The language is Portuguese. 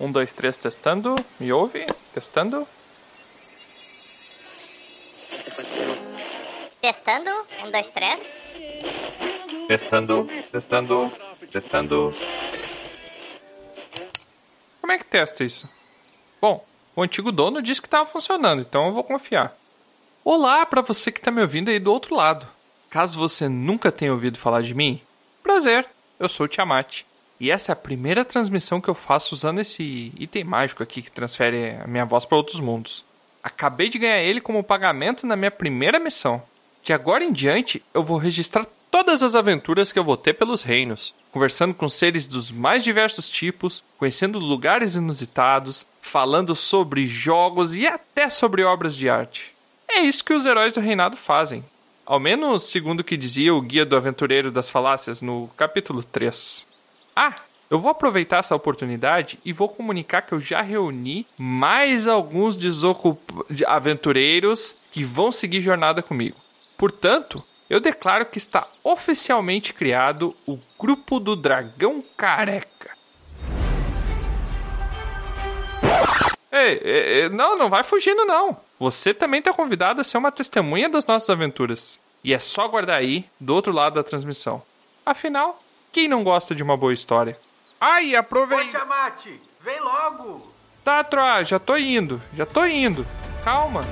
Um, dois, três, testando. Me ouve? Testando. Testando. Um, dois, três. Testando, testando, testando. Como é que testa isso? Bom, o antigo dono disse que estava funcionando, então eu vou confiar. Olá para você que está me ouvindo aí do outro lado. Caso você nunca tenha ouvido falar de mim, prazer, eu sou o Tiamat. E essa é a primeira transmissão que eu faço usando esse item mágico aqui que transfere a minha voz para outros mundos. Acabei de ganhar ele como pagamento na minha primeira missão. De agora em diante, eu vou registrar todas as aventuras que eu vou ter pelos reinos, conversando com seres dos mais diversos tipos, conhecendo lugares inusitados, falando sobre jogos e até sobre obras de arte. É isso que os heróis do reinado fazem. Ao menos segundo o que dizia o Guia do Aventureiro das Falácias no capítulo 3. Ah, eu vou aproveitar essa oportunidade e vou comunicar que eu já reuni mais alguns desocup... aventureiros que vão seguir jornada comigo. Portanto, eu declaro que está oficialmente criado o Grupo do Dragão Careca. Ei, ei, não, não vai fugindo não. Você também está convidado a ser uma testemunha das nossas aventuras. E é só aguardar aí, do outro lado da transmissão. Afinal, quem não gosta de uma boa história? Ai, aproveita. Oi, Tiamat, vem logo. Tá, Troa, já tô indo, já tô indo. Calma.